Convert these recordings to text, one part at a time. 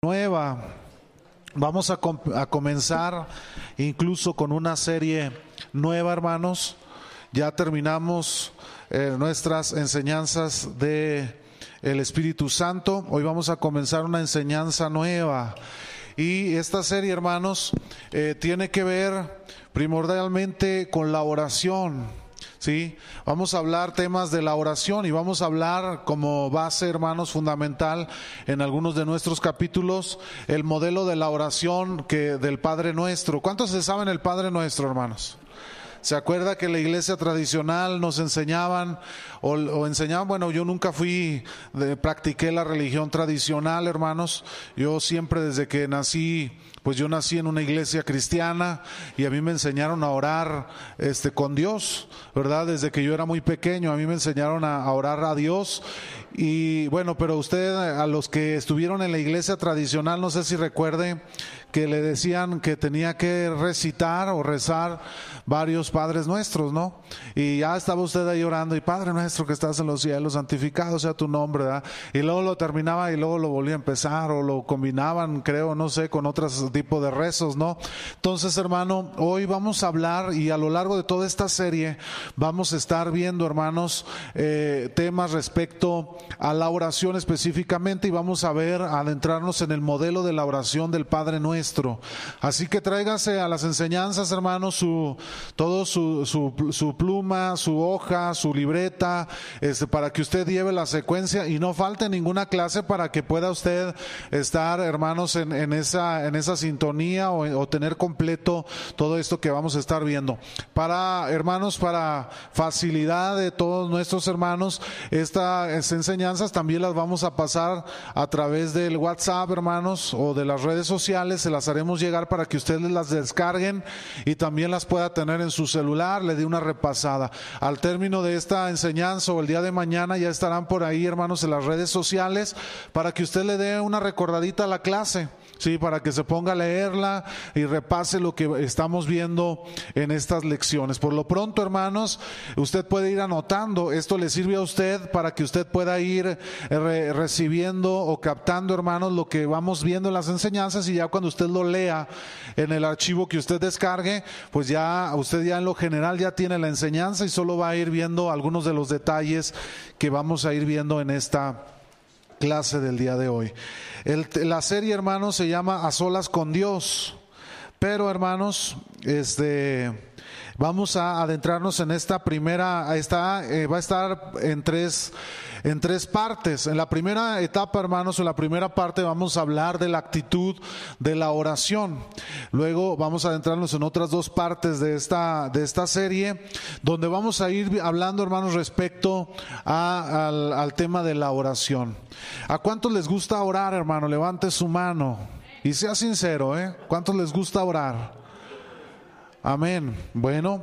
nueva. Vamos a, comenzar incluso con una serie nueva, hermanos. Ya terminamos eh, nuestras enseñanzas de el Espíritu Santo. Hoy vamos a comenzar una enseñanza nueva. Y esta serie, hermanos, eh, tiene que ver primordialmente con la oración. ¿Sí? Vamos a hablar temas de la oración y vamos a hablar como base, hermanos, fundamental en algunos de nuestros capítulos, el modelo de la oración que del Padre Nuestro. ¿Cuántos se saben el Padre Nuestro, hermanos? ¿Se acuerda que la iglesia tradicional nos enseñaban o, enseñaban, bueno, yo nunca fui, de, practiqué la religión tradicional, hermanos. Yo siempre desde que nací pues yo nací en una iglesia cristiana y a mí me enseñaron a orar este con Dios, ¿verdad? Desde que yo era muy pequeño a mí me enseñaron a, orar a Dios y bueno, pero usted a los que estuvieron en la iglesia tradicional, no sé si recuerde que le decían que tenía que recitar o rezar varios padres nuestros, ¿no? Y ya estaba usted ahí orando y Padre nuestro que estás en los cielos, santificado sea tu nombre, ¿verdad? Y luego lo terminaba y luego lo volvía a empezar o lo combinaban, creo, no sé, con tipos de rezos, ¿no? Entonces, hermano, hoy vamos a hablar y a lo largo de toda esta serie vamos a estar viendo, hermanos, eh, temas respecto a la oración específicamente y vamos a ver, adentrarnos en el modelo de la oración del Padre nuestro Así que tráigase a las enseñanzas, hermanos, su, todo su, su, pluma, su hoja, su libreta, este, para que usted lleve la secuencia y no falte ninguna clase para que pueda usted estar, hermanos, en esa, en esa sintonía o, tener completo todo esto que vamos a estar viendo. Para, hermanos, para facilidad de todos nuestros hermanos, estas enseñanzas también las vamos a pasar a través del WhatsApp, hermanos, o de las redes sociales las haremos llegar para que ustedes las descarguen y también las pueda tener en su celular, le dé una repasada. Al término de esta enseñanza o el día de mañana ya estarán por ahí, hermanos, en las redes sociales para que usted le dé una recordadita a la clase. Sí, para que se ponga a leerla y repase lo que estamos viendo en estas lecciones. Por lo pronto, hermanos, usted puede ir anotando. Esto le sirve a usted para que usted pueda ir eh, recibiendo o captando, hermanos, lo que vamos viendo en las enseñanzas y ya cuando usted lo lea en el archivo que usted descargue, pues ya usted ya en lo general ya tiene la enseñanza y solo va a ir viendo algunos de los detalles que vamos a ir viendo en esta clase del día de hoy. la serie, hermanos, se llama A solas con Dios. Pero, hermanos, este vamos a adentrarnos en esta primera, esta, eh, va a estar en tres en tres partes. En la primera etapa, hermanos, en la primera parte vamos a hablar de la actitud de la oración. Luego vamos a adentrarnos en otras dos partes de esta, de esta serie, donde vamos a ir hablando, hermanos, respecto al, al tema de la oración. ¿A cuántos les gusta orar, hermano? Levante su mano. Y sea sincero, ¿eh? ¿Cuántos les gusta orar? Amén. Bueno,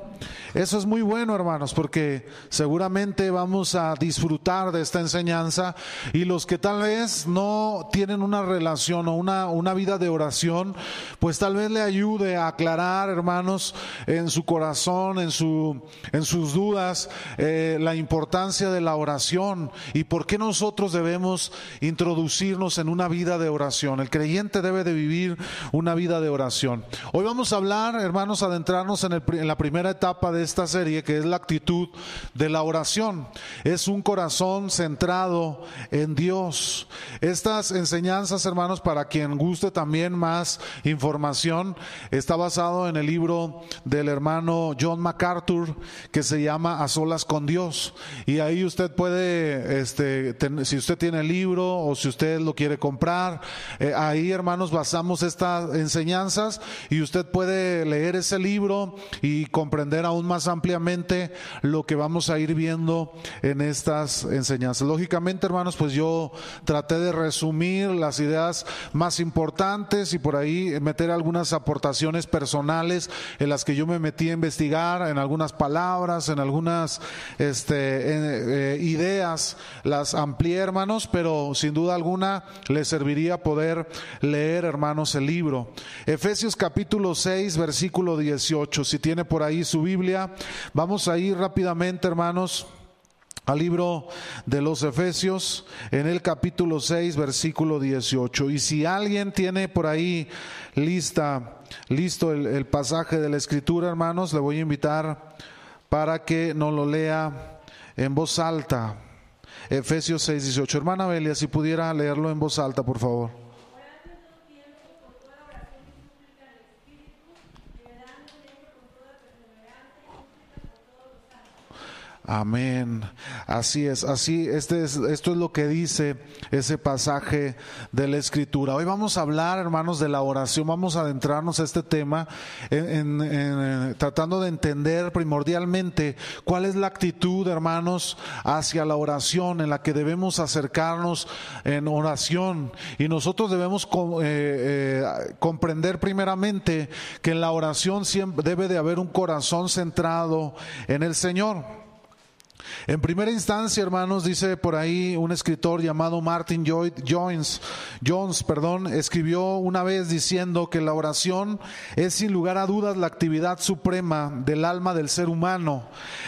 eso es muy bueno, hermanos, porque seguramente vamos a disfrutar de esta enseñanza y los que tal vez no tienen una relación o una, una vida de oración, pues tal vez le ayude a aclarar, hermanos, en su corazón, en, su, en sus dudas, eh, la importancia de la oración y por qué nosotros debemos introducirnos en una vida de oración. El creyente debe de vivir una vida de oración. Hoy vamos a hablar, hermanos, adentro en, el, en, la primera etapa de esta serie, que es la actitud de la oración. Es un corazón centrado en Dios. Estas enseñanzas, hermanos, para quien guste también más información, está basado en el libro del hermano John MacArthur, que se llama A Solas con Dios. Y ahí usted puede, este, si usted tiene el libro o si usted lo quiere comprar, eh, ahí, hermanos, basamos estas enseñanzas y usted puede leer ese libro y comprender aún más ampliamente lo que vamos a ir viendo en estas enseñanzas. Lógicamente, hermanos, pues yo traté de resumir las ideas más importantes y por ahí meter algunas aportaciones personales en las que yo me metí a investigar, en algunas palabras, en algunas este, eh, ideas, las amplié, hermanos, pero sin duda alguna les serviría poder leer, hermanos, el libro. Efesios capítulo 6, versículo 18. Si tiene por ahí su Biblia, vamos a ir rápidamente, hermanos al libro de los Efesios en el capítulo 6 versículo 18. Y si alguien tiene por ahí lista, listo el, el pasaje de la escritura, hermanos, le voy a invitar para que nos lo lea en voz alta. Efesios 6, 18. Hermana Belia, si pudiera leerlo en voz alta, por favor. Amén. Así es, así, este es, esto es lo que dice ese pasaje de la Escritura. Hoy vamos a hablar, hermanos, de la oración. Vamos a adentrarnos a este tema, en, tratando de entender primordialmente cuál es la actitud, hermanos, hacia la oración, en la que debemos acercarnos en oración. Y nosotros debemos eh, eh, comprender primeramente que en la oración siempre debe de haber un corazón centrado en el Señor. En primera instancia, hermanos, dice por ahí un escritor llamado Martin Jones, Jones, perdón, escribió una vez diciendo que la oración es sin lugar a dudas la actividad suprema del alma del ser humano.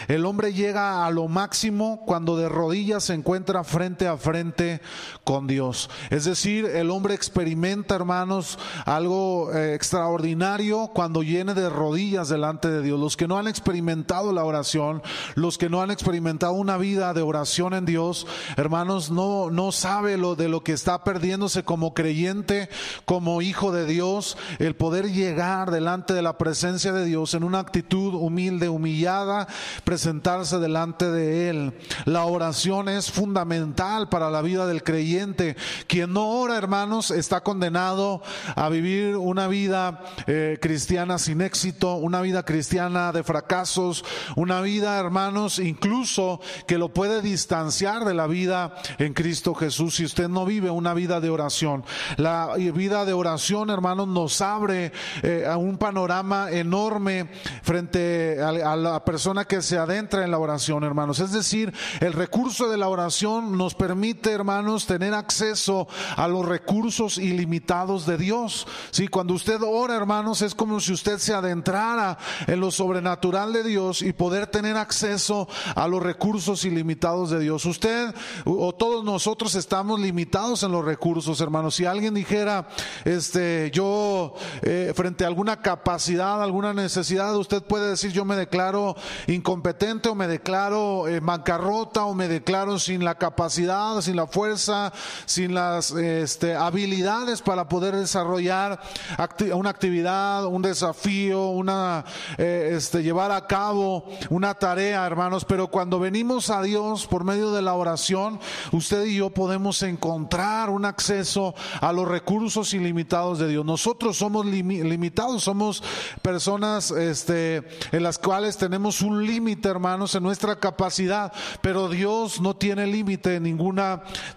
El hombre llega a lo máximo cuando de rodillas se encuentra frente a frente con Dios. Es decir, el hombre experimenta, hermanos, algo eh, extraordinario cuando viene de rodillas delante de Dios. Los que no han experimentado la oración, los que no han experimentado una vida de oración en Dios, hermanos, no, no sabe lo de lo que está perdiéndose como creyente, como hijo de Dios, el poder llegar delante de la presencia de Dios en una actitud humilde, humillada, presentarse delante de Él. La oración es fundamental para la vida del creyente. Quien no ora, hermanos, está condenado a vivir una vida eh, cristiana sin éxito, una vida cristiana de fracasos, una vida, hermanos, incluso que lo puede distanciar de la vida en Cristo Jesús si usted no vive una vida de oración. La vida de oración, hermanos, nos abre eh, a un panorama enorme frente a, la persona que se adentra en la oración, hermanos. Es decir, el recurso de la oración nos permite, hermanos, tener acceso a los recursos ilimitados de Dios. Sí, cuando usted ora, hermanos, es como si usted se adentrara en lo sobrenatural de Dios y poder tener acceso a los recursos recursos ilimitados de Dios. Usted o todos nosotros estamos limitados en los recursos, hermanos. Si alguien dijera, este, yo eh, frente a alguna capacidad, alguna necesidad, usted puede decir, yo me declaro incompetente o me declaro eh, bancarrota o me declaro sin la capacidad, sin la fuerza, sin las este, habilidades para poder desarrollar una actividad, un desafío, una, eh, este, llevar a cabo una tarea, hermanos. Pero cuando venimos a Dios por medio de la oración, usted y yo podemos encontrar un acceso a los recursos ilimitados de Dios. Nosotros somos limitados, somos personas este, en las cuales tenemos un límite, hermanos, en nuestra capacidad, pero Dios no tiene límite ningún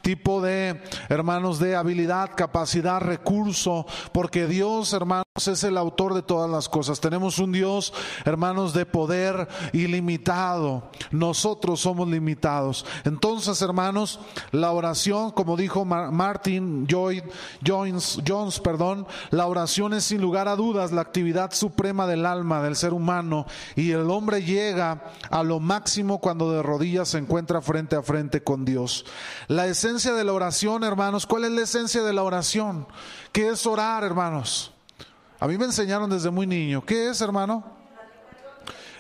tipo de, hermanos, de habilidad, capacidad, recurso, porque Dios, hermanos, es el autor de todas las cosas. Tenemos un Dios, hermanos, de poder ilimitado. Nosotros somos limitados. Entonces, hermanos, la oración, como dijo Martin Jones, Jones, perdón, la oración es sin lugar a dudas la actividad suprema del alma del ser humano y el hombre llega a lo máximo cuando de rodillas se encuentra frente a frente con Dios. La esencia de la oración, hermanos, ¿cuál es la esencia de la oración? ¿Qué es orar, hermanos? A mí me enseñaron desde muy niño. ¿Qué es, hermano?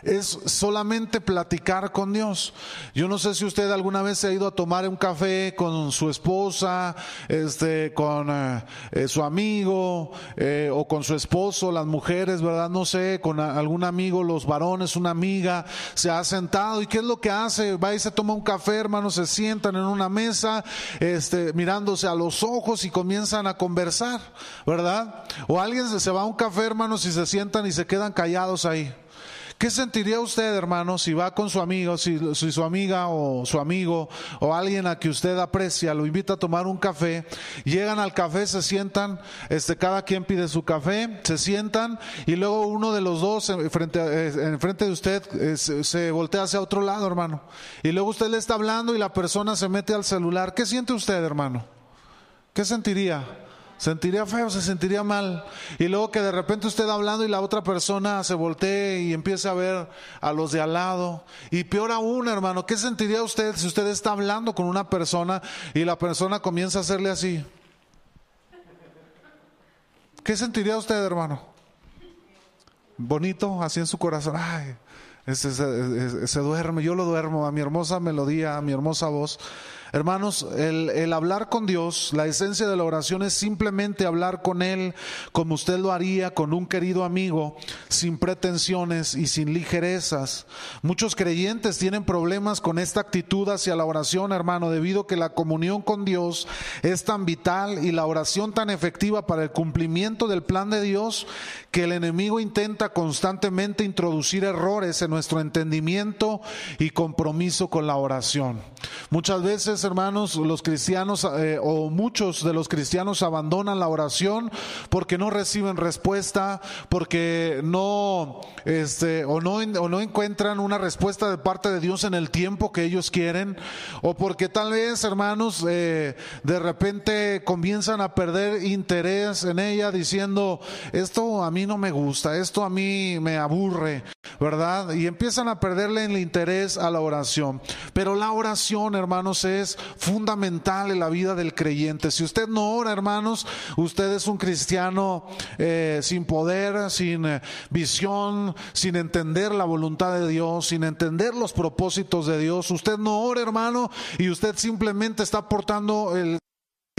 Es solamente platicar con Dios. Yo no sé si usted alguna vez se ha ido a tomar un café con su esposa, este, con eh, eh, su amigo eh, o con su esposo, las mujeres, ¿verdad? No sé, con algún amigo, los varones, una amiga, se ha sentado y ¿qué es lo que hace? Va y se toma un café, hermanos, se sientan en una mesa, este, mirándose a los ojos y comienzan a conversar, ¿verdad? O alguien se va a un café, hermanos, y se sientan y se quedan callados ahí. ¿Qué sentiría usted, hermano, si va con su amigo, si, su amiga o su amigo o alguien a que usted aprecia lo invita a tomar un café, llegan al café, se sientan, este, cada quien pide su café, se sientan y luego uno de los dos eh, frente de usted se voltea hacia otro lado, hermano. Y luego usted le está hablando y la persona se mete al celular. ¿Qué siente usted, hermano? ¿Qué sentiría? Sentiría feo, se sentiría mal. Y luego que de repente usted hablando y la otra persona se voltee y empiece a ver a los de al lado. Y peor aún, hermano, ¿qué sentiría usted si usted está hablando con una persona y la persona comienza a hacerle así? ¿Qué sentiría usted, hermano? Bonito, así en su corazón. Ay, se duerme, yo lo duermo, a mi hermosa melodía, a mi hermosa voz. Hermanos, el, hablar con Dios, la esencia de la oración es simplemente hablar con Él como usted lo haría con un querido amigo, sin pretensiones y sin ligerezas. Muchos creyentes tienen problemas con esta actitud hacia la oración, hermano, debido a que la comunión con Dios es tan vital y la oración tan efectiva para el cumplimiento del plan de Dios que el enemigo intenta constantemente introducir errores en nuestro entendimiento y compromiso con la oración. Muchas veces hermanos, los cristianos eh, o muchos de los cristianos abandonan la oración porque no reciben respuesta, porque no, este, o no, o no encuentran una respuesta de parte de Dios en el tiempo que ellos quieren, o porque tal vez, hermanos, eh, de repente comienzan a perder interés en ella diciendo, esto a mí no me gusta, esto a mí me aburre, ¿verdad? Y empiezan a perderle el interés a la oración. Pero la oración, hermanos, es fundamental en la vida del creyente. Si usted no ora, hermanos, usted es un cristiano eh, sin poder, sin eh, visión, sin entender la voluntad de Dios, sin entender los propósitos de Dios. Usted no ora, hermano, y usted simplemente está portando el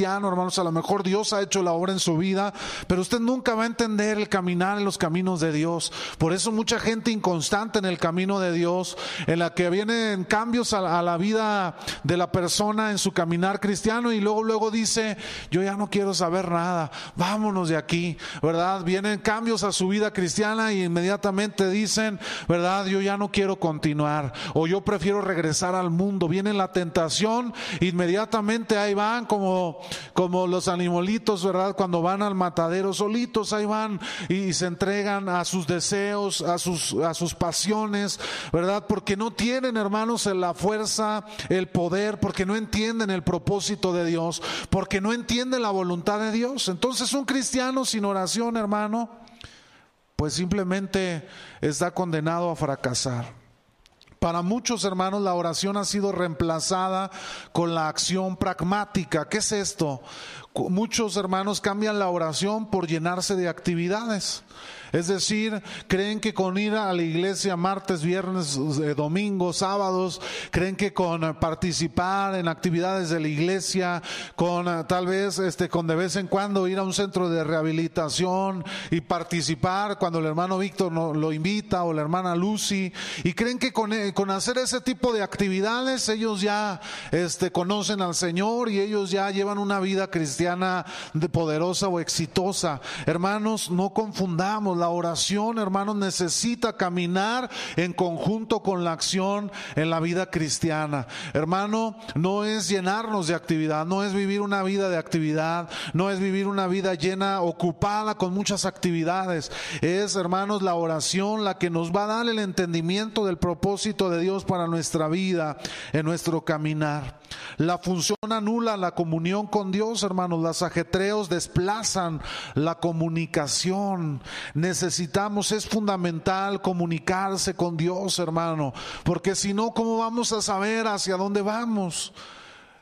hermanos, a lo mejor Dios ha hecho la obra en su vida, pero usted nunca va a entender el caminar en los caminos de Dios. Por eso mucha gente inconstante en el camino de Dios, en la que vienen cambios a la vida de la persona en su caminar cristiano y luego luego dice, yo ya no quiero saber nada, vámonos de aquí, ¿verdad? Vienen cambios a su vida cristiana y inmediatamente dicen, ¿verdad? Yo ya no quiero continuar o yo prefiero regresar al mundo. Viene la tentación, inmediatamente ahí van como como los animalitos, ¿verdad? Cuando van al matadero solitos, ahí van y se entregan a sus deseos, a sus, a sus pasiones, ¿verdad? Porque no tienen, hermanos, la fuerza, el poder, porque no entienden el propósito de Dios, porque no entienden la voluntad de Dios. Entonces un cristiano sin oración, hermano, pues simplemente está condenado a fracasar. Para muchos hermanos la oración ha sido reemplazada con la acción pragmática. ¿Qué es esto? Muchos hermanos cambian la oración por llenarse de actividades. Es decir, creen que con ir a la iglesia martes, viernes, eh, domingos, sábados, creen que con participar en actividades de la iglesia, con eh, tal vez este con de vez en cuando ir a un centro de rehabilitación y participar cuando el hermano Víctor lo invita o la hermana Lucy y creen que con, eh, con hacer ese tipo de actividades ellos ya este conocen al Señor y ellos ya llevan una vida cristiana de poderosa o exitosa. Hermanos, no confundamos la oración, hermanos, necesita caminar en conjunto con la acción en la vida cristiana. Hermano, no es llenarnos de actividad, no es vivir una vida de actividad, no es vivir una vida llena, ocupada con muchas actividades. Es, hermanos, la oración la que nos va a dar el entendimiento del propósito de Dios para nuestra vida, en nuestro caminar. La función anula la comunión con Dios, hermanos. Los ajetreos desplazan la comunicación. Necesitamos, es fundamental comunicarse con Dios, hermano, porque si no, ¿cómo vamos a saber hacia dónde vamos?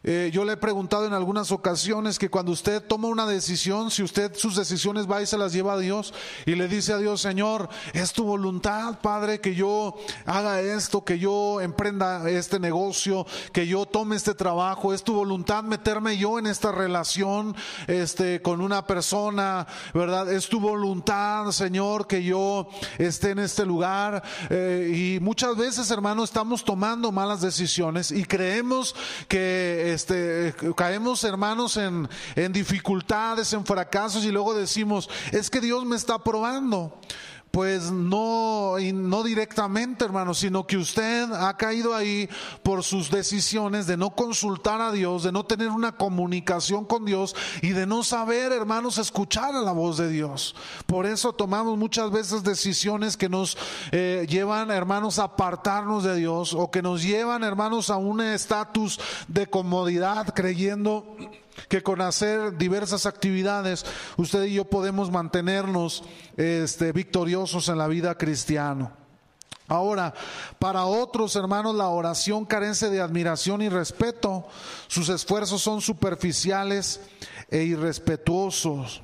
Eh, yo le he preguntado en algunas ocasiones que cuando usted toma una decisión, si usted sus decisiones va y se las lleva a Dios y le dice a Dios, Señor, es tu voluntad, Padre, que yo haga esto, que yo emprenda este negocio, que yo tome este trabajo, es tu voluntad meterme yo en esta relación este, con una persona, ¿verdad? Es tu voluntad, Señor, que yo esté en este lugar. Eh, y muchas veces, hermano, estamos tomando malas decisiones y creemos que este, caemos hermanos en, en dificultades, en fracasos y luego decimos, es que Dios me está probando. Pues no, no directamente, hermano, sino que usted ha caído ahí por sus decisiones de no consultar a Dios, de no tener una comunicación con Dios y de no saber, hermanos, escuchar a la voz de Dios. Por eso tomamos muchas veces decisiones que nos eh, llevan, hermanos, a apartarnos de Dios o que nos llevan, hermanos, a un estatus de comodidad creyendo que con hacer diversas actividades usted y yo podemos mantenernos este, victoriosos en la vida cristiana. Ahora, para otros hermanos la oración carece de admiración y respeto. Sus esfuerzos son superficiales e irrespetuosos.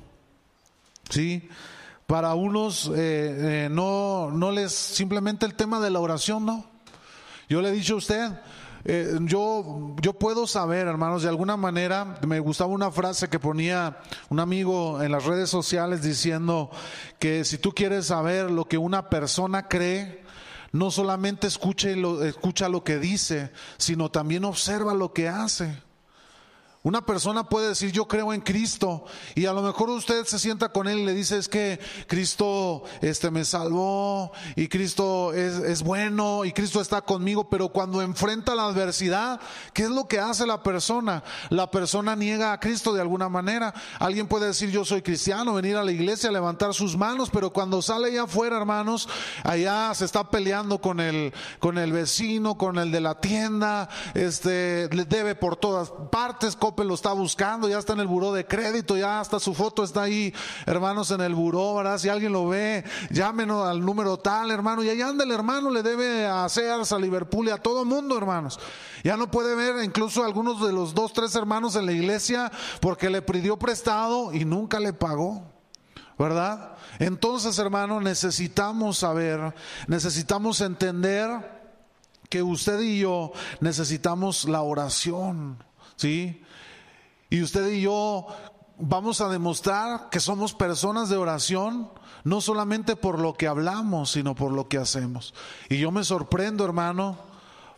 ¿Sí? Para unos eh, eh, no, no les simplemente el tema de la oración, no. Yo le he dicho a usted, eh, yo, yo puedo saber, hermanos, de alguna manera, me gustaba una frase que ponía un amigo en las redes sociales diciendo que si tú quieres saber lo que una persona cree, no solamente escuche lo, escucha lo que dice, sino también observa lo que hace. Una persona puede decir yo creo en Cristo y a lo mejor usted se sienta con él y le dice es que Cristo este, me salvó y Cristo es, es bueno y Cristo está conmigo, pero cuando enfrenta la adversidad, ¿qué es lo que hace la persona? La persona niega a Cristo de alguna manera. Alguien puede decir yo soy cristiano, venir a la iglesia, levantar sus manos, pero cuando sale allá afuera, hermanos, allá se está peleando con el, con el vecino, con el de la tienda, este, le debe por todas partes, lo está buscando, ya está en el buró de crédito, ya hasta su foto está ahí, hermanos, en el buró, ¿verdad? Si alguien lo ve, llámenos al número tal, hermano, y allá anda el hermano, le debe a Sears, a Liverpool y a todo mundo, hermanos. Ya no puede ver incluso algunos de los dos, tres hermanos en la iglesia porque le pidió prestado y nunca le pagó. ¿Verdad? Entonces, hermano, necesitamos saber, necesitamos entender que usted y yo necesitamos la oración, ¿sí? Y usted y yo vamos a demostrar que somos personas de oración, no solamente por lo que hablamos, sino por lo que hacemos. Y yo me sorprendo, hermano,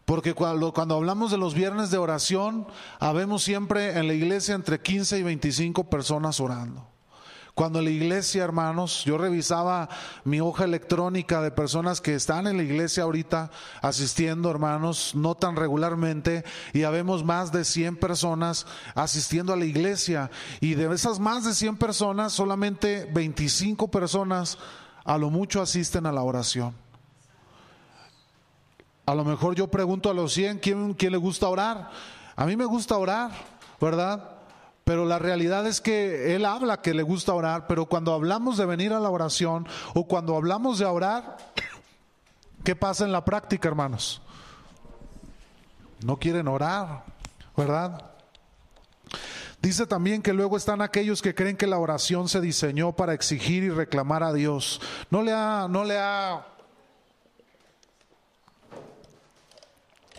porque cuando, hablamos de los viernes de oración, habemos siempre en la iglesia entre 15 y 25 personas orando. Cuando la iglesia, hermanos, yo revisaba mi hoja electrónica de personas que están en la iglesia ahorita asistiendo, hermanos, no tan regularmente, y habemos más de 100 personas asistiendo a la iglesia. Y de esas más de 100 personas, solamente 25 personas a lo mucho asisten a la oración. A lo mejor yo pregunto a los 100, ¿quién, quién le gusta orar? A mí me gusta orar, ¿verdad? Pero la realidad es que él habla que le gusta orar, pero cuando hablamos de venir a la oración o cuando hablamos de orar, ¿qué pasa en la práctica, hermanos? No quieren orar, ¿verdad? Dice también que luego están aquellos que creen que la oración se diseñó para exigir y reclamar a Dios. No le ha, no le ha,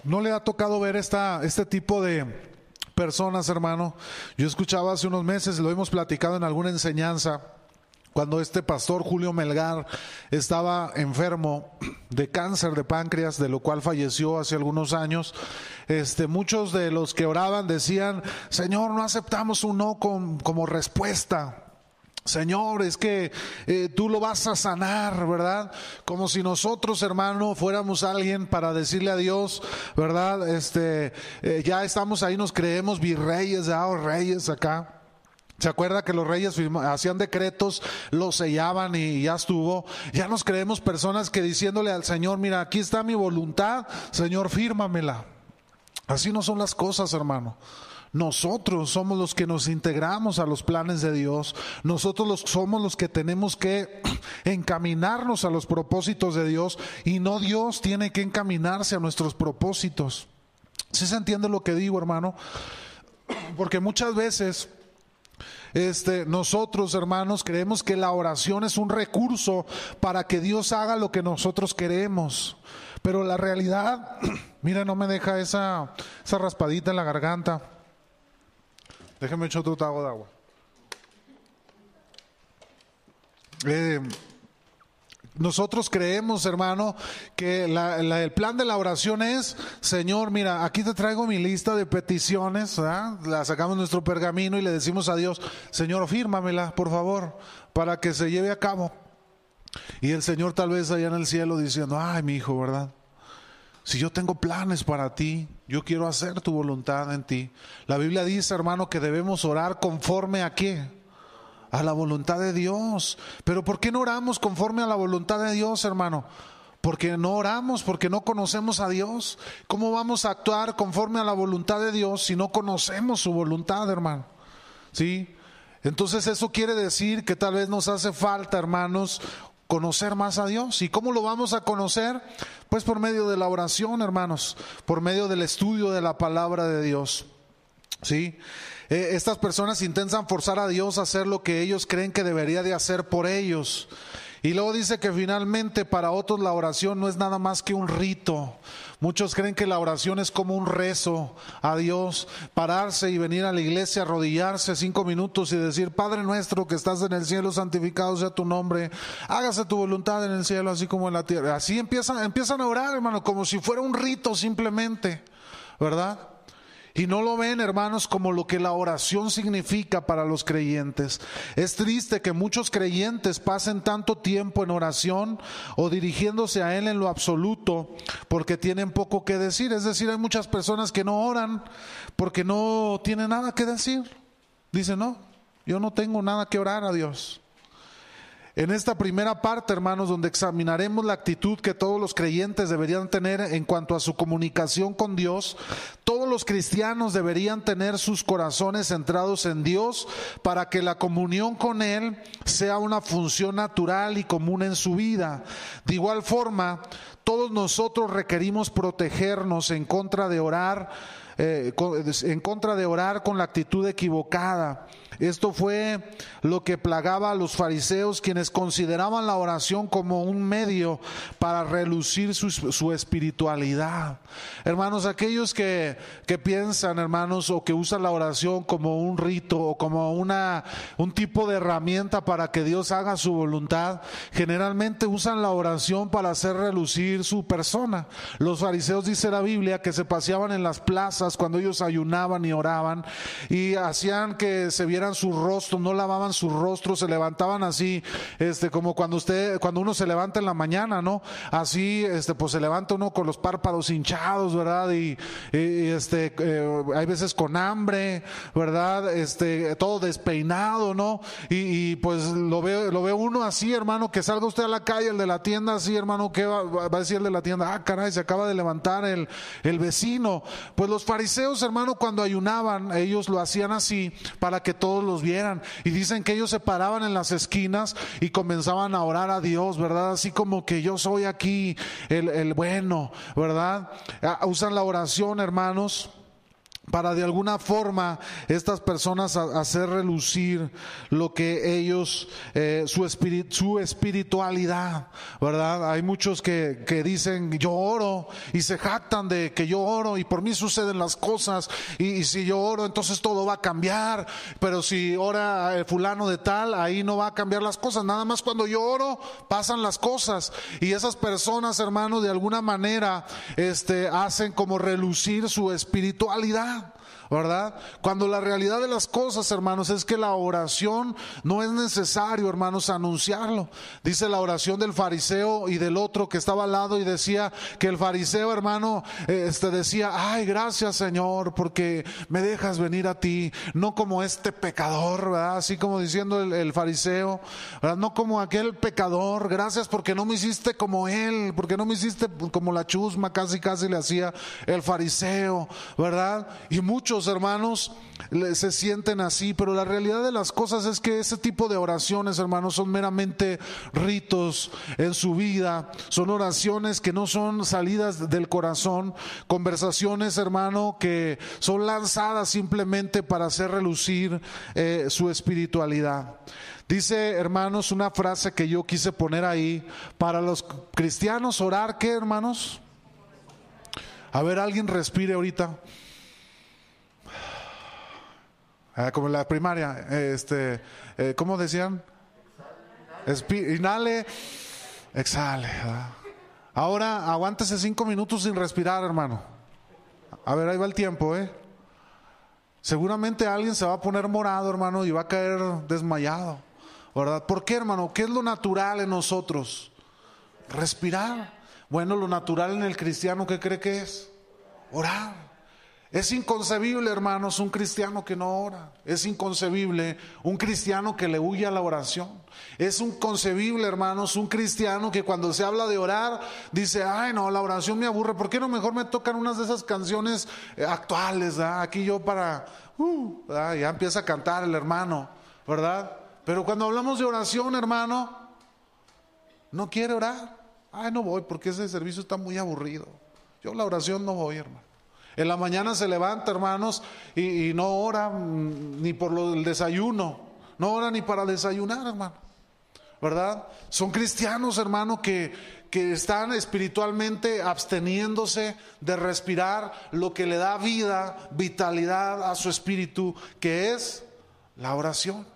no le ha tocado ver esta, este tipo de, personas, hermano. Yo escuchaba hace unos meses, lo hemos platicado en alguna enseñanza, cuando este pastor Julio Melgar estaba enfermo de cáncer de páncreas, de lo cual falleció hace algunos años, este, muchos de los que oraban decían, Señor, no aceptamos un no como respuesta. Señor, es que eh, tú lo vas a sanar, ¿verdad? Como si nosotros, hermano, fuéramos alguien para decirle a Dios, ¿verdad? Este, eh, ya estamos ahí, nos creemos virreyes, ya, o reyes acá. ¿Se acuerda que los reyes hacían decretos, los sellaban y ya estuvo? Ya nos creemos personas que diciéndole al Señor, mira, aquí está mi voluntad, Señor, fírmamela. Así no son las cosas, hermano. Nosotros somos los que nos integramos a los planes de Dios. Nosotros somos los que tenemos que encaminarnos a los propósitos de Dios y no Dios tiene que encaminarse a nuestros propósitos. ¿Sí se entiende lo que digo, hermano? Porque muchas veces este, nosotros, hermanos, creemos que la oración es un recurso para que Dios haga lo que nosotros queremos. Pero la realidad, mira, no me deja esa, esa raspadita en la garganta. Déjeme echar otro trago de agua. Eh, nosotros creemos, hermano, que el plan de la oración es, Señor, mira, aquí te traigo mi lista de peticiones, la sacamos nuestro pergamino y le decimos a Dios, Señor, fírmamela, por favor, para que se lleve a cabo. Y el Señor tal vez allá en el cielo diciendo, ay, mi hijo, ¿verdad? Si yo tengo planes para ti, yo quiero hacer tu voluntad en ti. La Biblia dice, hermano, que debemos orar conforme a qué? A la voluntad de Dios. Pero ¿por qué no oramos conforme a la voluntad de Dios, hermano? Porque no oramos, porque no conocemos a Dios. ¿Cómo vamos a actuar conforme a la voluntad de Dios si no conocemos su voluntad, hermano? ¿sí? Entonces eso quiere decir que tal vez nos hace falta, hermanos, conocer más a Dios. ¿Y cómo lo vamos a conocer? Pues por medio de la oración, hermanos, por medio del estudio de la palabra de Dios. ¿Sí? Eh, estas personas intentan forzar a Dios a hacer lo que ellos creen que debería de hacer por ellos. Y luego dice que finalmente para otros la oración no es nada más que un rito. Muchos creen que la oración es como un rezo a Dios, pararse y venir a la iglesia, arrodillarse cinco minutos y decir, Padre nuestro que estás en el cielo, santificado sea tu nombre, hágase tu voluntad en el cielo así como en la tierra. Así empiezan, empiezan a orar, hermano, como si fuera un rito simplemente, ¿verdad? Y no lo ven, hermanos, como lo que la oración significa para los creyentes. Es triste que muchos creyentes pasen tanto tiempo en oración o dirigiéndose a Él en lo absoluto porque tienen poco que decir. Es decir, hay muchas personas que no oran porque no tienen nada que decir. Dicen, no, yo no tengo nada que orar a Dios. En esta primera parte, hermanos, donde examinaremos la actitud que todos los creyentes deberían tener en cuanto a su comunicación con Dios, todos los cristianos deberían tener sus corazones centrados en Dios para que la comunión con Él sea una función natural y común en su vida. De igual forma, todos nosotros requerimos protegernos en contra de orar, eh, en contra de orar con la actitud equivocada. Esto fue lo que plagaba a los fariseos, quienes consideraban la oración como un medio para relucir su, espiritualidad. Hermanos, aquellos que, que, piensan, hermanos, o que usan la oración como un rito o como una, un tipo de herramienta para que Dios haga su voluntad, generalmente usan la oración para hacer relucir su persona. Los fariseos, dice la Biblia, que se paseaban en las plazas cuando ellos ayunaban y oraban y hacían que se vieran su rostro, no lavaban su rostro, se levantaban así, este, como cuando usted, cuando uno se levanta en la mañana, ¿no? Así, este, pues se levanta uno con los párpados hinchados, ¿verdad? Y, este, eh, hay veces con hambre, ¿verdad? Este, todo despeinado, ¿no? Y, pues lo veo, lo uno así, hermano, que salga usted a la calle, el de la tienda así, hermano, ¿qué va, va a decir el de la tienda? Ah, caray, se acaba de levantar el, el vecino. Pues los fariseos, hermano, cuando ayunaban, ellos lo hacían así para que los vieran. Y dicen que ellos se paraban en las esquinas y comenzaban a orar a Dios, ¿verdad? Así como que yo soy aquí el, el bueno, ¿verdad? Ah, usan la oración, hermanos para de alguna forma estas personas hacer relucir lo que ellos, eh, su, su espiritualidad, ¿verdad? Hay muchos que, que, dicen, yo oro y se jactan de que yo oro y por mí suceden las cosas y, si yo oro entonces todo va a cambiar, pero si ora el fulano de tal, ahí no va a cambiar las cosas, nada más cuando yo oro pasan las cosas y esas personas, hermanos, de alguna manera este, hacen como relucir su espiritualidad. ¿Verdad? Cuando la realidad de las cosas, hermanos, es que la oración no es necesario, hermanos, anunciarlo. Dice la oración del fariseo y del otro que estaba al lado y decía que el fariseo, hermano, este decía, ay, gracias Señor, porque me dejas venir a ti, no como este pecador, ¿verdad? Así como diciendo el, fariseo, ¿verdad? No como aquel pecador, gracias porque no me hiciste como él, porque no me hiciste como la chusma, casi casi le hacía el fariseo, ¿verdad? Y muchos hermanos se sienten así, pero la realidad de las cosas es que ese tipo de oraciones, hermanos, son meramente ritos en su vida, son oraciones que no son salidas del corazón, conversaciones, hermano, que son lanzadas simplemente para hacer relucir eh, su espiritualidad. Dice, hermanos, una frase que yo quise poner ahí, para los cristianos orar, ¿qué, hermanos? A ver, alguien respire ahorita. Ah, como en la primaria, este, eh, ¿cómo decían? inhale, exhale. Ahora aguántese cinco minutos sin respirar, hermano. A ver, ahí va el tiempo, ¿eh? Seguramente alguien se va a poner morado, hermano, y va a caer desmayado, ¿verdad? ¿Por qué, hermano? ¿Qué es lo natural en nosotros? Respirar. Bueno, lo natural en el cristiano, ¿qué cree que es? Orar. Es inconcebible, hermanos, un cristiano que no ora. Es inconcebible un cristiano que le huye a la oración. Es inconcebible, hermanos, un cristiano que cuando se habla de orar dice, ay no, la oración me aburre. ¿Por qué no mejor me tocan unas de esas canciones eh, actuales? Aquí yo para, uh, ya empieza a cantar el hermano, ¿verdad? Pero cuando hablamos de oración, hermano, no quiere orar. Ay, no voy porque ese servicio está muy aburrido. Yo la oración no voy, hermano. En la mañana se levanta, hermanos, y, no ora mm, ni por el desayuno, no ora ni para desayunar, hermano. ¿Verdad? Son cristianos, hermano, que, que están espiritualmente absteniéndose de respirar lo que le da vida, vitalidad a su espíritu, que es la oración.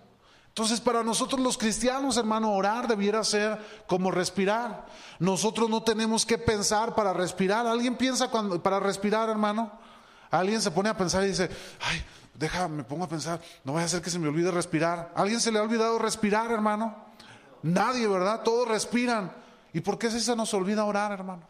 Entonces, para nosotros los cristianos, hermano, orar debiera ser como respirar. Nosotros no tenemos que pensar para respirar. ¿Alguien piensa cuando, para respirar, hermano? Alguien se pone a pensar y dice, ay, déjame, me pongo a pensar, no voy a hacer que se me olvide respirar. ¿Alguien se le ha olvidado respirar, hermano? Nadie, ¿verdad? Todos respiran. ¿Y por qué se nos olvida orar, hermano?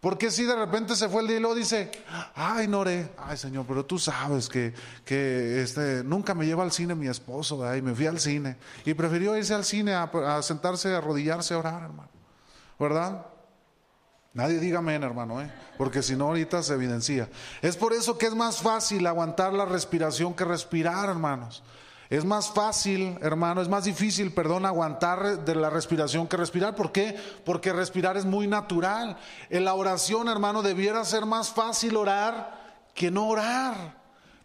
Porque si de repente se fue el día y luego dice, ay, Nore, ay, Señor, pero tú sabes que, que este, nunca me lleva al cine mi esposo, y me fui al cine. Y prefirió irse al cine a, sentarse, a arrodillarse, a orar, hermano. ¿Verdad? Nadie diga amén, hermano, ¿eh? porque si no ahorita se evidencia. Es por eso que es más fácil aguantar la respiración que respirar, hermanos. Es más fácil, hermano, es más difícil, perdón, aguantar de la respiración que respirar. ¿Por qué? Porque respirar es muy natural. En la oración, hermano, debiera ser más fácil orar que no orar.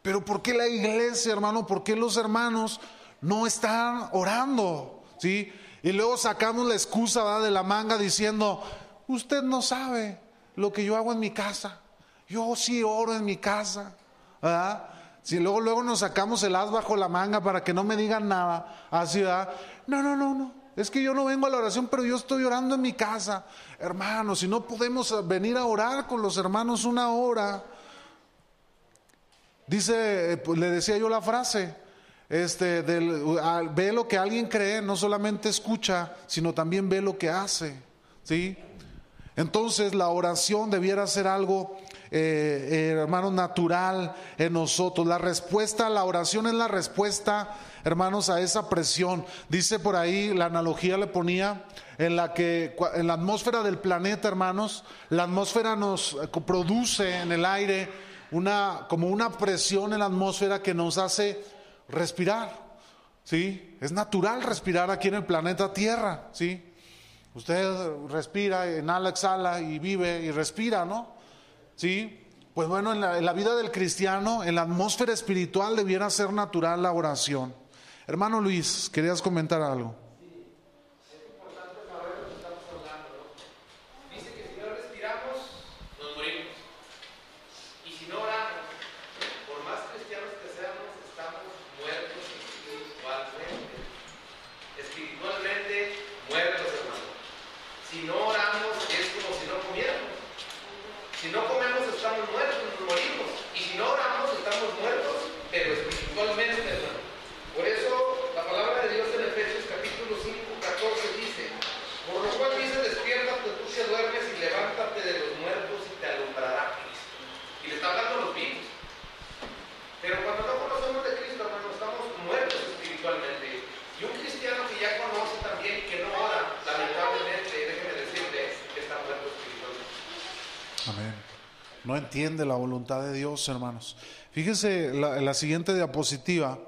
Pero ¿por qué la iglesia, hermano? ¿Por qué los hermanos no están orando? ¿Sí? Y luego sacamos la excusa de la manga diciendo, usted no sabe lo que yo hago en mi casa. Yo sí oro en mi casa. ¿verdad? Si luego, luego nos sacamos el as bajo la manga para que no me digan nada, así, ¿verdad? No, no, no, no. Es que yo no vengo a la oración, pero yo estoy orando en mi casa. Hermanos, si no podemos venir a orar con los hermanos una hora. Dice, eh, pues, le decía yo la frase, este, ve lo que alguien cree, no solamente escucha, sino también ve lo que hace. ¿Sí? Entonces la oración debiera ser algo eh, eh, hermanos, natural en nosotros. La respuesta, la oración es la respuesta, hermanos, a esa presión. Dice por ahí, la analogía le ponía en la que en la atmósfera del planeta, hermanos, la atmósfera nos produce en el aire una como una presión en la atmósfera que nos hace respirar. ¿Sí? Es natural respirar aquí en el planeta Tierra, ¿sí? Usted respira, inhala, exhala y vive y respira, ¿no? ¿Sí? Pues bueno, en la, vida del cristiano, en la atmósfera espiritual debiera ser natural la oración. Hermano Luis, ¿querías comentar algo? Entiende la voluntad de Dios, hermanos. Fíjese la, la siguiente diapositiva.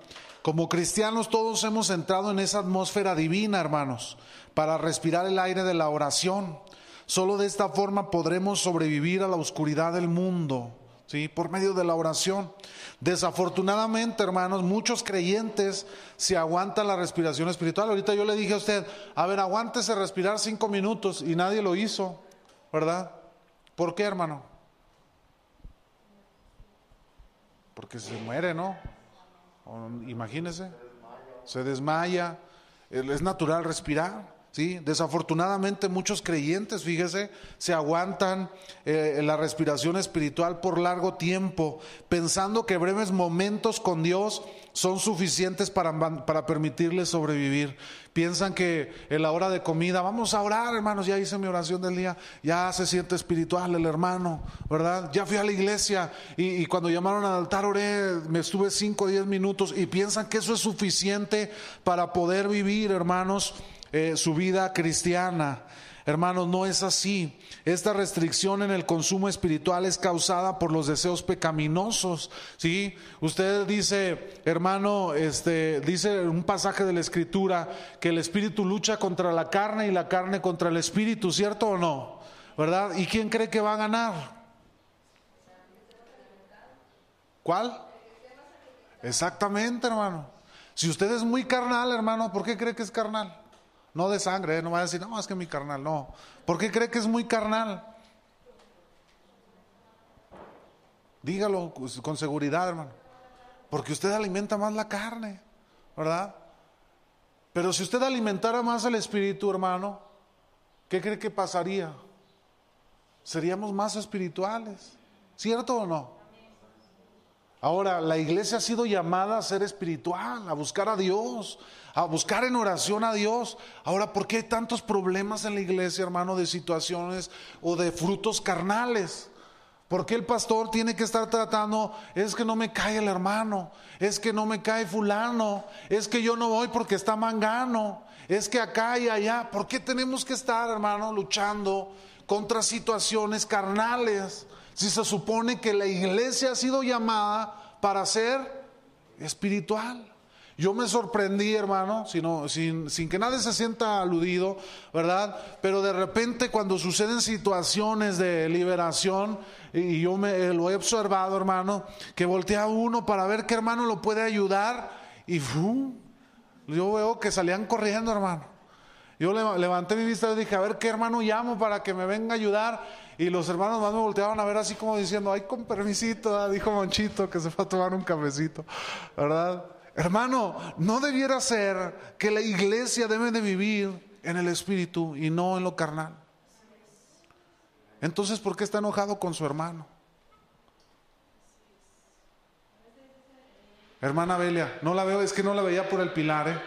Como cristianos todos hemos entrado en esa atmósfera divina, hermanos, para respirar el aire de la oración. Solo de esta forma podremos sobrevivir a la oscuridad del mundo, ¿sí? Por medio de la oración. Desafortunadamente, hermanos, muchos creyentes se aguantan la respiración espiritual. Ahorita yo le dije a usted, a ver, aguántese respirar cinco minutos y nadie lo hizo, ¿verdad? ¿Por qué, hermano? Porque se muere, ¿no? imagínese, se desmaya, es natural respirar. ¿Sí? Desafortunadamente muchos creyentes, fíjese, se aguantan eh, la respiración espiritual por largo tiempo, pensando que breves momentos con Dios son suficientes para, para permitirles sobrevivir. Piensan que en la hora de comida, vamos a orar, hermanos, ya hice mi oración del día, ya se siente espiritual el hermano, ¿verdad? Ya fui a la iglesia y, cuando llamaron al altar oré, me estuve 5 o 10 minutos y piensan que eso es suficiente para poder vivir, hermanos, eh, su vida cristiana. Hermanos, no es así. Esta restricción en el consumo espiritual es causada por los deseos pecaminosos. ¿sí? Usted dice, hermano, este, dice un pasaje de la Escritura que el espíritu lucha contra la carne y la carne contra el espíritu, ¿cierto o no? ¿Verdad? ¿Y quién cree que va a ganar? ¿Cuál? Exactamente, hermano. Si usted es muy carnal, hermano, ¿por qué cree que es carnal? No de sangre, ¿eh? no va a decir, no, es que mi carnal, no. ¿Por qué cree que es muy carnal? Dígalo con seguridad, hermano. Porque usted alimenta más la carne, ¿verdad? Pero si usted alimentara más el espíritu, hermano, ¿qué cree que pasaría? Seríamos más espirituales, ¿cierto o no? Ahora, la iglesia ha sido llamada a ser espiritual, a buscar a Dios, a buscar en oración a Dios. Ahora, ¿por qué hay tantos problemas en la iglesia, hermano, de situaciones o de frutos carnales? ¿Por qué el pastor tiene que estar tratando? Es que no me cae el hermano, es que no me cae fulano, es que yo no voy porque está mangano, es que acá y allá. ¿Por qué tenemos que estar, hermano, luchando contra situaciones carnales? Si se supone que la iglesia ha sido llamada para ser espiritual. Yo me sorprendí, hermano, sino, sin, que nadie se sienta aludido, ¿verdad? Pero de repente cuando suceden situaciones de liberación, y yo me, lo he observado, hermano, que voltea uno para ver qué hermano lo puede ayudar, y yo veo que salían corriendo, hermano. Yo levanté mi vista y dije, a ver qué hermano llamo para que me venga a ayudar. Y los hermanos más me volteaban a ver así como diciendo, ay, con permisito, dijo Monchito que se fue a tomar un cafecito, ¿verdad? Hermano, no debiera ser que la iglesia debe de vivir en el espíritu y no en lo carnal. Entonces, ¿por qué está enojado con su hermano? Hermana Belia, no la veo, es que no la veía por el pilar, ¿eh?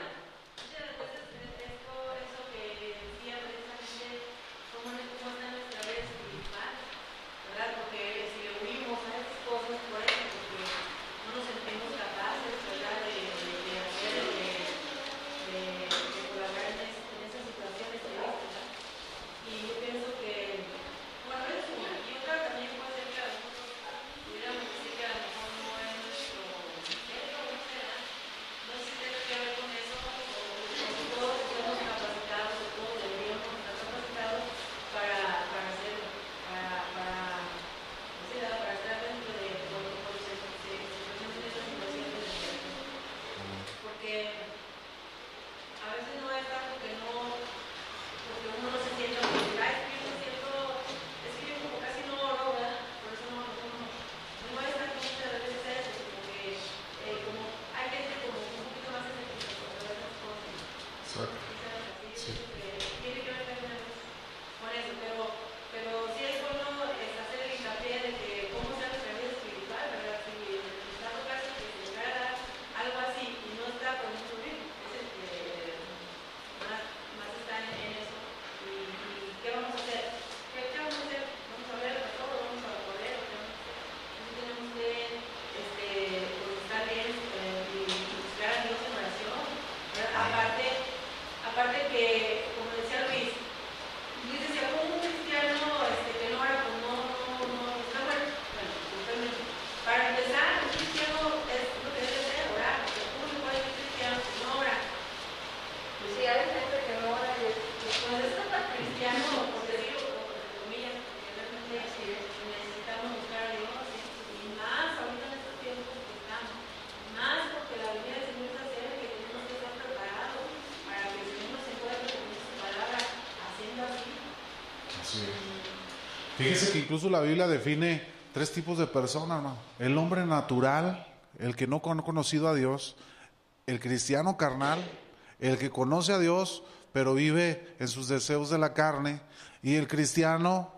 Fíjese que incluso la Biblia define tres tipos de personas, ¿no? El hombre natural, el que no ha conocido a Dios, el cristiano carnal, el que conoce a Dios, pero vive en sus deseos de la carne, y el cristiano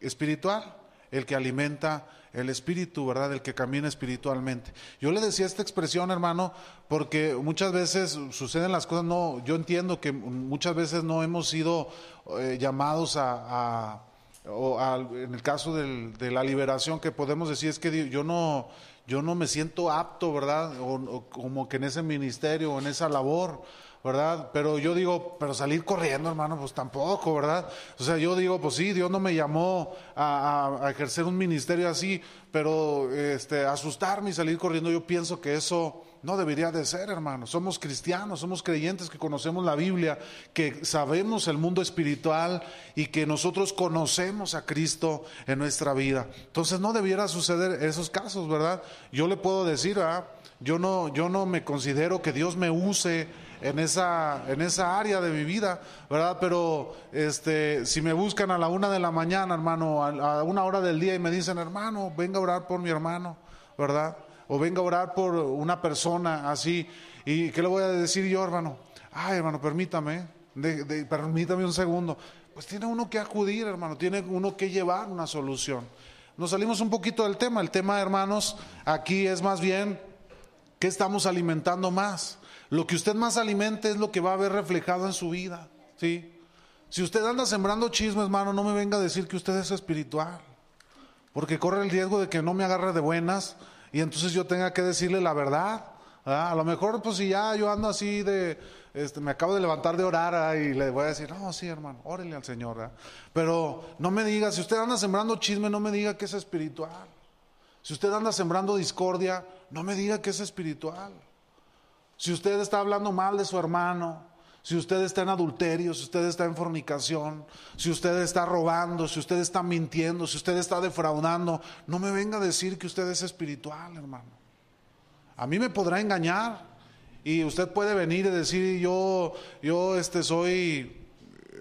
espiritual, el que alimenta el espíritu, ¿verdad? El que camina espiritualmente. Yo le decía esta expresión, hermano, porque muchas veces suceden las cosas, no, yo entiendo que muchas veces no hemos sido eh, llamados a, o en el caso de la liberación que podemos decir es que yo no, yo no me siento apto, ¿verdad? o como que en ese ministerio o en esa labor. ¿verdad? Pero yo digo, pero salir corriendo, hermano, pues tampoco, ¿verdad? O sea, yo digo, pues sí, Dios no me llamó a, ejercer un ministerio así, pero este, asustarme y salir corriendo, yo pienso que eso no debería de ser, hermano. Somos cristianos, somos creyentes que conocemos la Biblia, que sabemos el mundo espiritual y que nosotros conocemos a Cristo en nuestra vida. Entonces no debiera suceder esos casos, ¿verdad? Yo le puedo decir, ¿ah? yo no, yo no me considero que Dios me use en esa, en esa área de mi vida, ¿verdad? Pero este, si me buscan a la una de la mañana, hermano, a, una hora del día y me dicen, hermano, venga a orar por mi hermano, ¿verdad? O venga a orar por una persona así. ¿Y qué le voy a decir yo, hermano? Ay, hermano, permítame, permítame un segundo. Pues tiene uno que acudir, hermano, tiene uno que llevar una solución. Nos salimos un poquito del tema. El tema, hermanos, aquí es más bien, ¿qué estamos alimentando más? Lo que usted más alimente es lo que va a ver reflejado en su vida. ¿sí? Si usted anda sembrando chismes, hermano, no me venga a decir que usted es espiritual. Porque corre el riesgo de que no me agarre de buenas y entonces yo tenga que decirle la verdad. A lo mejor, pues si ya yo ando así de, este, me acabo de levantar de orar y le voy a decir, no, sí, hermano, órele al Señor. Pero no me diga, si usted anda sembrando chisme, no me diga que es espiritual. Si usted anda sembrando discordia, no me diga que es espiritual. Si usted está hablando mal de su hermano, si usted está en adulterio, si usted está en fornicación, si usted está robando, si usted está mintiendo, si usted está defraudando, no me venga a decir que usted es espiritual, hermano. A mí me podrá engañar y usted puede venir y decir yo, yo este soy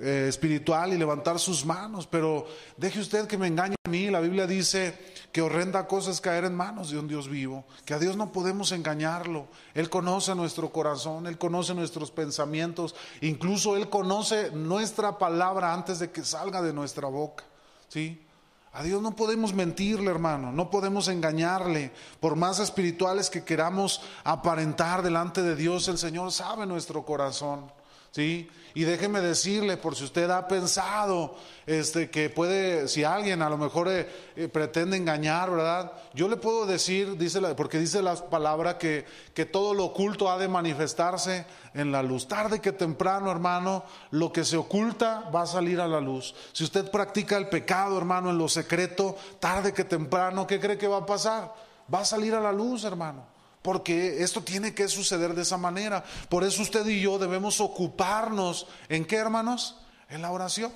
eh, espiritual y levantar sus manos, pero deje usted que me engañe a mí. La Biblia dice que horrenda cosa es caer en manos de un Dios vivo, que a Dios no podemos engañarlo. Él conoce nuestro corazón, Él conoce nuestros pensamientos, incluso Él conoce nuestra palabra antes de que salga de nuestra boca. ¿Sí? A Dios no podemos mentirle, hermano, no podemos engañarle. Por más espirituales que queramos aparentar delante de Dios, el Señor sabe nuestro corazón. ¿Sí? Y déjeme decirle, por si usted ha pensado este, que puede, si alguien a lo mejor eh, eh, pretende engañar, ¿verdad? Yo le puedo decir, dice la, porque dice la palabra que, que todo lo oculto ha de manifestarse en la luz. Tarde que temprano, hermano, lo que se oculta va a salir a la luz. Si usted practica el pecado, hermano, en lo secreto, tarde que temprano, ¿qué cree que va a pasar? Va a salir a la luz, hermano porque esto tiene que suceder de esa manera. Por eso usted y yo debemos ocuparnos en qué, hermanos? En la oración.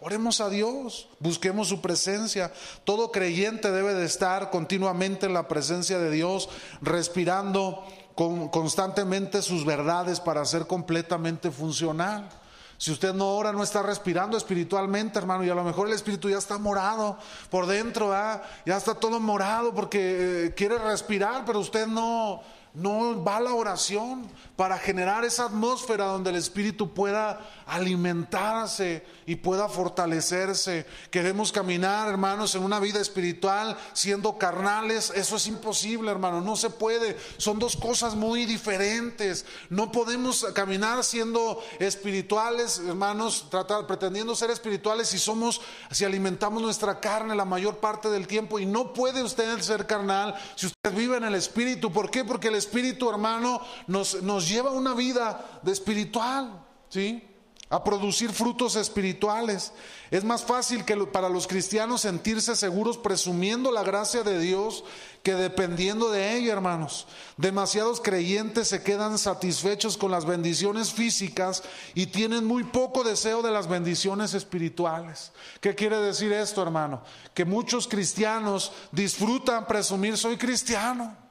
Oremos a Dios, busquemos su presencia. Todo creyente debe de estar continuamente en la presencia de Dios, respirando constantemente sus verdades para ser completamente funcional. Si usted no ora, no está respirando espiritualmente, hermano, y a lo mejor el espíritu ya está morado por dentro, ya está todo morado porque eh, quiere respirar, pero usted no, no va la oración para generar esa atmósfera donde el Espíritu pueda alimentarse y pueda fortalecerse. Queremos caminar, hermanos, en una vida espiritual siendo carnales. Eso es imposible, hermano. No se puede. Son dos cosas muy diferentes. No podemos caminar siendo espirituales, hermanos, tratar, pretendiendo ser espirituales si somos, si alimentamos nuestra carne la mayor parte del tiempo. Y no puede usted ser carnal si usted vive en el Espíritu. ¿Por qué? Porque el Espíritu, hermano, nos, nos lleva una vida de espiritual, ¿sí? A producir frutos espirituales. Es más fácil que para los cristianos sentirse seguros presumiendo la gracia de Dios que dependiendo de ella, hermanos. Demasiados creyentes se quedan satisfechos con las bendiciones físicas y tienen muy poco deseo de las bendiciones espirituales. ¿Qué quiere decir esto, hermano? Que muchos cristianos disfrutan presumir soy cristiano.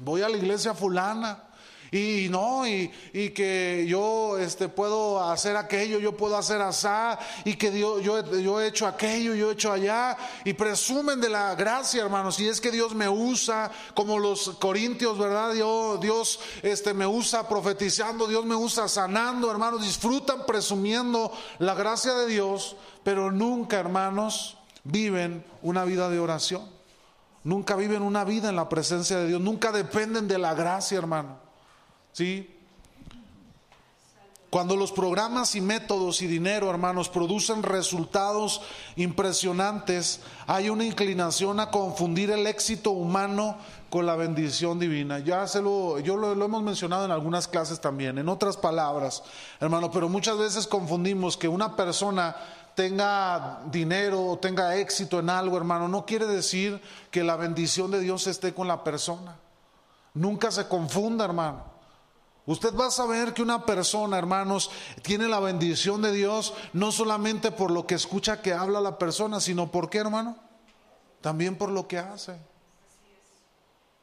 Voy a la iglesia fulana y no, y, que yo este, puedo hacer aquello, yo puedo hacer asá, y que Dios, yo, yo he hecho aquello, yo he hecho allá, y presumen de la gracia, hermanos, y es que Dios me usa, como los corintios, ¿verdad? Dios, Dios este, me usa profetizando, Dios me usa sanando, hermanos, disfrutan presumiendo la gracia de Dios, pero nunca, hermanos, viven una vida de oración. Nunca viven una vida en la presencia de Dios, nunca dependen de la gracia, hermano. ¿Sí? Cuando los programas y métodos y dinero, hermanos, producen resultados impresionantes, hay una inclinación a confundir el éxito humano con la bendición divina. Ya se lo, yo lo, lo, hemos mencionado en algunas clases también, en otras palabras, hermano, pero muchas veces confundimos que una persona tenga dinero o tenga éxito en algo, hermano, no quiere decir que la bendición de Dios esté con la persona. Nunca se confunda, hermano. Usted va a saber que una persona, hermanos, tiene la bendición de Dios no solamente por lo que escucha que habla la persona, sino por qué, hermano? También por lo que hace.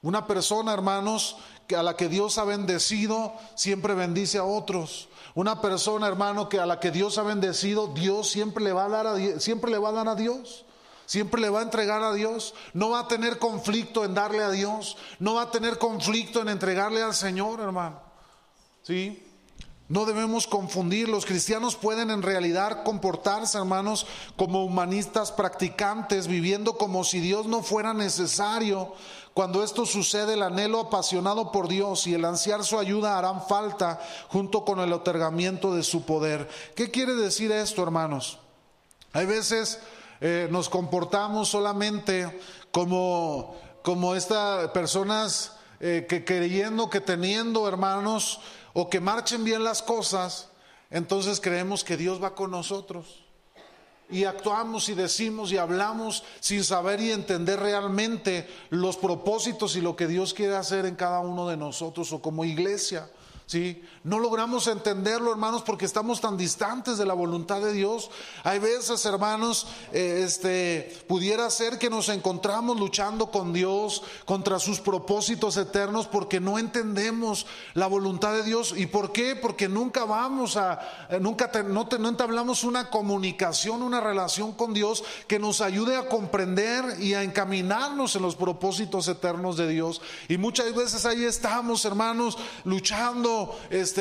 Una persona, hermanos, a la que Dios ha bendecido, siempre bendice a otros. Una persona, hermano, que a la que Dios ha bendecido, Dios siempre le va a dar a, siempre le va a dar a Dios. Siempre le va a entregar a Dios. No va a tener conflicto en darle a Dios. No va a tener conflicto en entregarle al Señor, hermano. ¿Sí? No debemos confundir, los cristianos pueden en realidad comportarse, hermanos, como humanistas practicantes, viviendo como si Dios no fuera necesario. Cuando esto sucede, el anhelo apasionado por Dios y el ansiar su ayuda harán falta junto con el otorgamiento de su poder. ¿Qué quiere decir esto, hermanos? Hay veces eh, nos comportamos solamente como, como estas personas eh, que creyendo que teniendo, hermanos, o que marchen bien las cosas, entonces creemos que Dios va con nosotros. Y actuamos y decimos y hablamos sin saber y entender realmente los propósitos y lo que Dios quiere hacer en cada uno de nosotros o como iglesia. ¿sí? No logramos entenderlo, hermanos, porque estamos tan distantes de la voluntad de Dios. Hay veces, hermanos, eh, este, pudiera ser que nos encontramos luchando con Dios contra sus propósitos eternos porque no entendemos la voluntad de Dios. ¿Y por qué? Porque nunca vamos a, eh, nunca no, entablamos una comunicación, una relación con Dios que nos ayude a comprender y a encaminarnos en los propósitos eternos de Dios. Y muchas veces ahí estamos, hermanos, luchando este,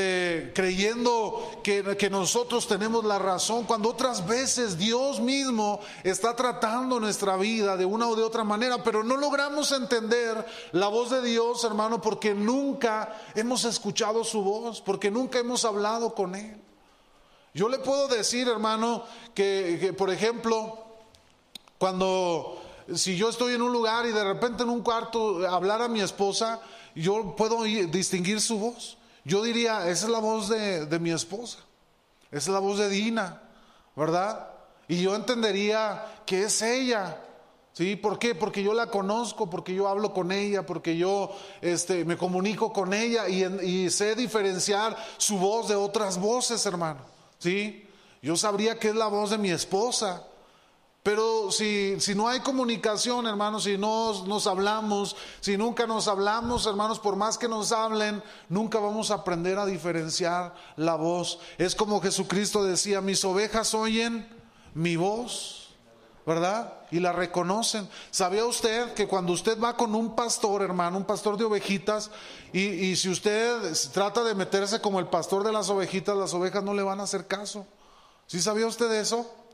creyendo que, nosotros tenemos la razón, cuando otras veces Dios mismo está tratando nuestra vida de una o de otra manera, pero no logramos entender la voz de Dios, hermano, porque nunca hemos escuchado su voz, porque nunca hemos hablado con Él. Yo le puedo decir, hermano, que, por ejemplo, cuando si yo estoy en un lugar y de repente en un cuarto hablar a mi esposa, yo puedo distinguir su voz. Yo diría, esa es la voz de, mi esposa, esa es la voz de Dina, ¿verdad? Y yo entendería que es ella, ¿Sí? ¿Por qué? Porque yo la conozco, porque yo hablo con ella, porque yo este, me comunico con ella y, y, sé diferenciar su voz de otras voces, hermano. ¿Sí? Yo sabría que es la voz de mi esposa. Pero si, si no hay comunicación, hermanos, si no nos hablamos, si nunca nos hablamos, hermanos, por más que nos hablen, nunca vamos a aprender a diferenciar la voz. Es como Jesucristo decía, mis ovejas oyen mi voz, ¿verdad? Y la reconocen. ¿Sabía usted que cuando usted va con un pastor, hermano, un pastor de ovejitas, y, y si usted trata de meterse como el pastor de las ovejitas, las ovejas no le van a hacer caso? ¿Sí sabía usted eso?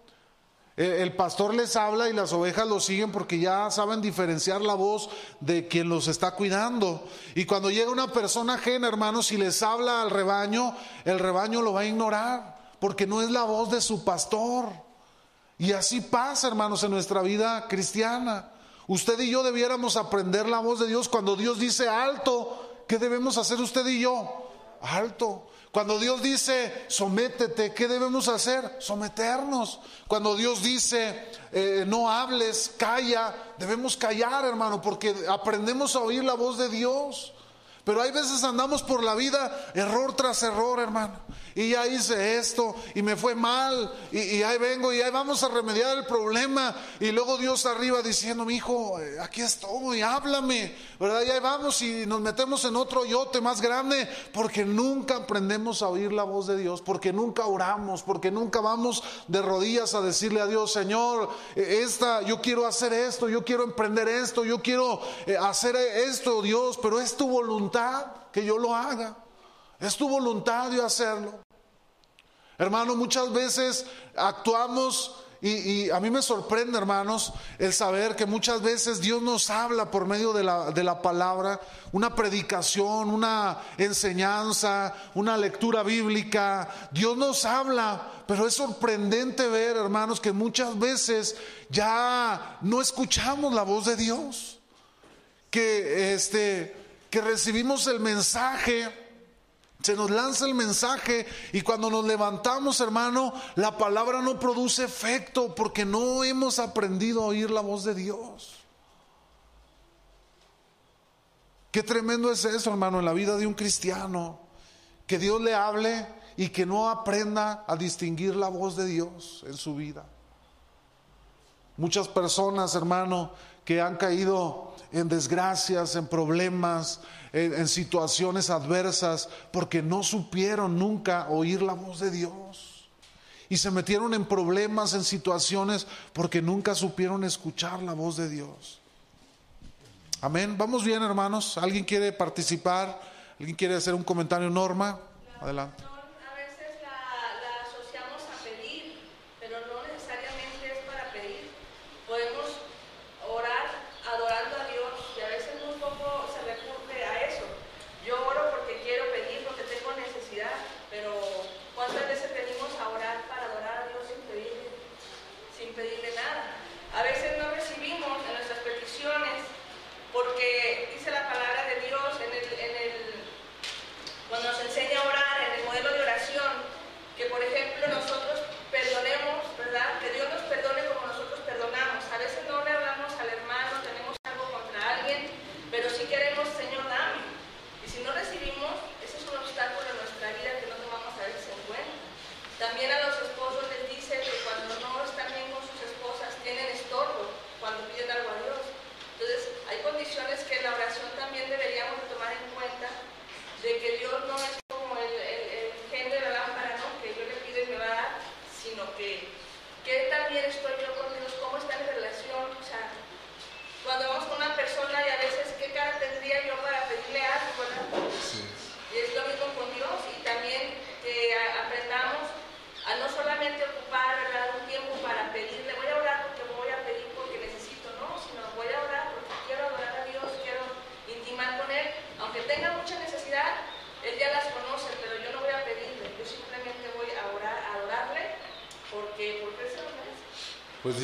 El pastor les habla y las ovejas lo siguen porque ya saben diferenciar la voz de quien los está cuidando. Y cuando llega una persona ajena, hermanos, y les habla al rebaño, el rebaño lo va a ignorar porque no es la voz de su pastor. Y así pasa, hermanos, en nuestra vida cristiana. Usted y yo debiéramos aprender la voz de Dios cuando Dios dice alto. ¿Qué debemos hacer usted y yo? Alto. Cuando Dios dice, sométete, ¿qué debemos hacer? Someternos. Cuando Dios dice, eh, no hables, calla, debemos callar, hermano, porque aprendemos a oír la voz de Dios. Pero hay veces andamos por la vida error tras error, hermano y ya hice esto y me fue mal y, ahí vengo y ahí vamos a remediar el problema y luego Dios arriba diciendo, mi hijo, eh, aquí estoy, háblame, ¿verdad? Y ahí vamos y nos metemos en otro yote más grande porque nunca aprendemos a oír la voz de Dios, porque nunca oramos, porque nunca vamos de rodillas a decirle a Dios, Señor, eh, esta, yo quiero hacer esto, yo quiero emprender esto, yo quiero eh, hacer esto, Dios, pero es tu voluntad que yo lo haga. Es tu voluntad de hacerlo. Hermano, muchas veces actuamos y, a mí me sorprende, hermanos, el saber que muchas veces Dios nos habla por medio de la, de la palabra, una predicación, una enseñanza, una lectura bíblica. Dios nos habla, pero es sorprendente ver, hermanos, que muchas veces ya no escuchamos la voz de Dios. Que, este, que recibimos el mensaje se nos lanza el mensaje y cuando nos levantamos, hermano, la palabra no produce efecto porque no hemos aprendido a oír la voz de Dios. Qué tremendo es eso, hermano, en la vida de un cristiano. Que Dios le hable y que no aprenda a distinguir la voz de Dios en su vida. Muchas personas, hermano, que han caído en desgracias, en problemas, en, situaciones adversas, porque no supieron nunca oír la voz de Dios. Y se metieron en problemas, en situaciones, porque nunca supieron escuchar la voz de Dios. Amén. Vamos bien, hermanos. ¿Alguien quiere participar? ¿Alguien quiere hacer un comentario, Norma? Adelante.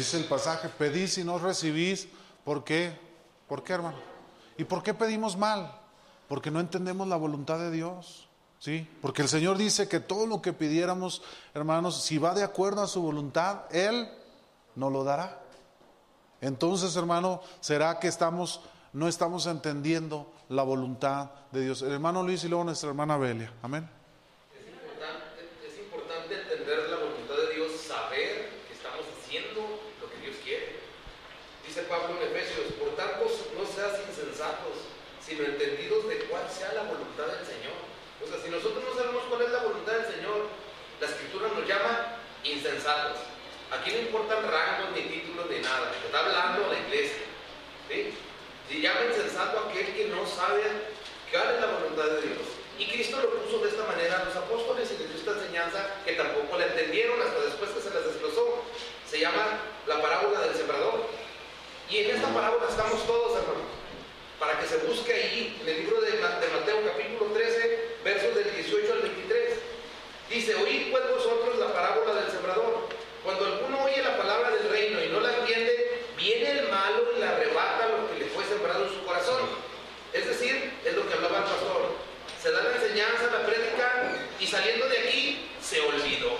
Dice el pasaje, pedís y no recibís. ¿Por qué? ¿Por qué, hermano? ¿Y por qué pedimos mal? Porque no entendemos la voluntad de Dios. ¿Sí? Porque el Señor dice que todo lo que pidiéramos, hermanos, si va de acuerdo a su voluntad, Él nos lo dará. Entonces, hermano, ¿será que estamos, no estamos entendiendo la voluntad de Dios? El hermano Luis y luego nuestra hermana Belia. Amén. Sino entendidos de cuál sea la voluntad del Señor. O sea, si nosotros no sabemos cuál es la voluntad del Señor, la Escritura nos llama insensatos. Aquí no importan rangos, ni títulos, ni nada. Está hablando la iglesia. ¿sí? Y llama insensato a aquel que no sabe cuál es la voluntad de Dios. Y Cristo lo puso de esta manera a los apóstoles y les dio esta enseñanza que tampoco la entendieron hasta después que se les desglosó. Se llama la parábola del sembrador. Y en esta parábola estamos todos, hermanos para que se busque ahí en el libro de, Mateo capítulo 13, versos del 18 al 23. Dice, oíd pues vosotros la parábola del sembrador. Cuando alguno oye la palabra del reino y no la entiende, viene el malo y le arrebata lo que le fue sembrado en su corazón. Es decir, es lo que hablaba el pastor. Se da la enseñanza, la prédica y saliendo de aquí se olvidó.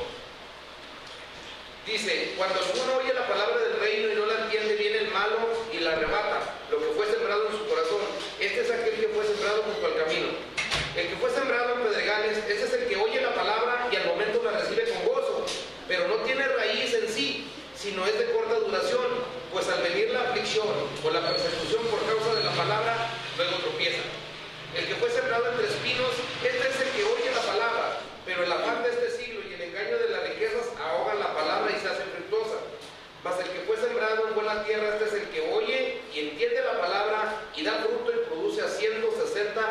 Dice, cuando alguno oye la palabra del reino y no la entiende, viene el malo y la arrebata, este es aquel que fue sembrado junto al camino. El que fue sembrado en pedregales, ese es el que oye la palabra y al momento la recibe con gozo, pero no tiene raíz en sí, sino es de corta duración, pues al venir la aflicción o la persecución por causa de la palabra, luego tropieza. El que fue sembrado entre espinos, este es el que oye la palabra, pero el afán de este siglo y el engaño de las riquezas ahogan la palabra y se hace fructuosa. Mas el que fue sembrado en buena tierra, este es el que oye y entiende la palabra y da fruto y Rusia 160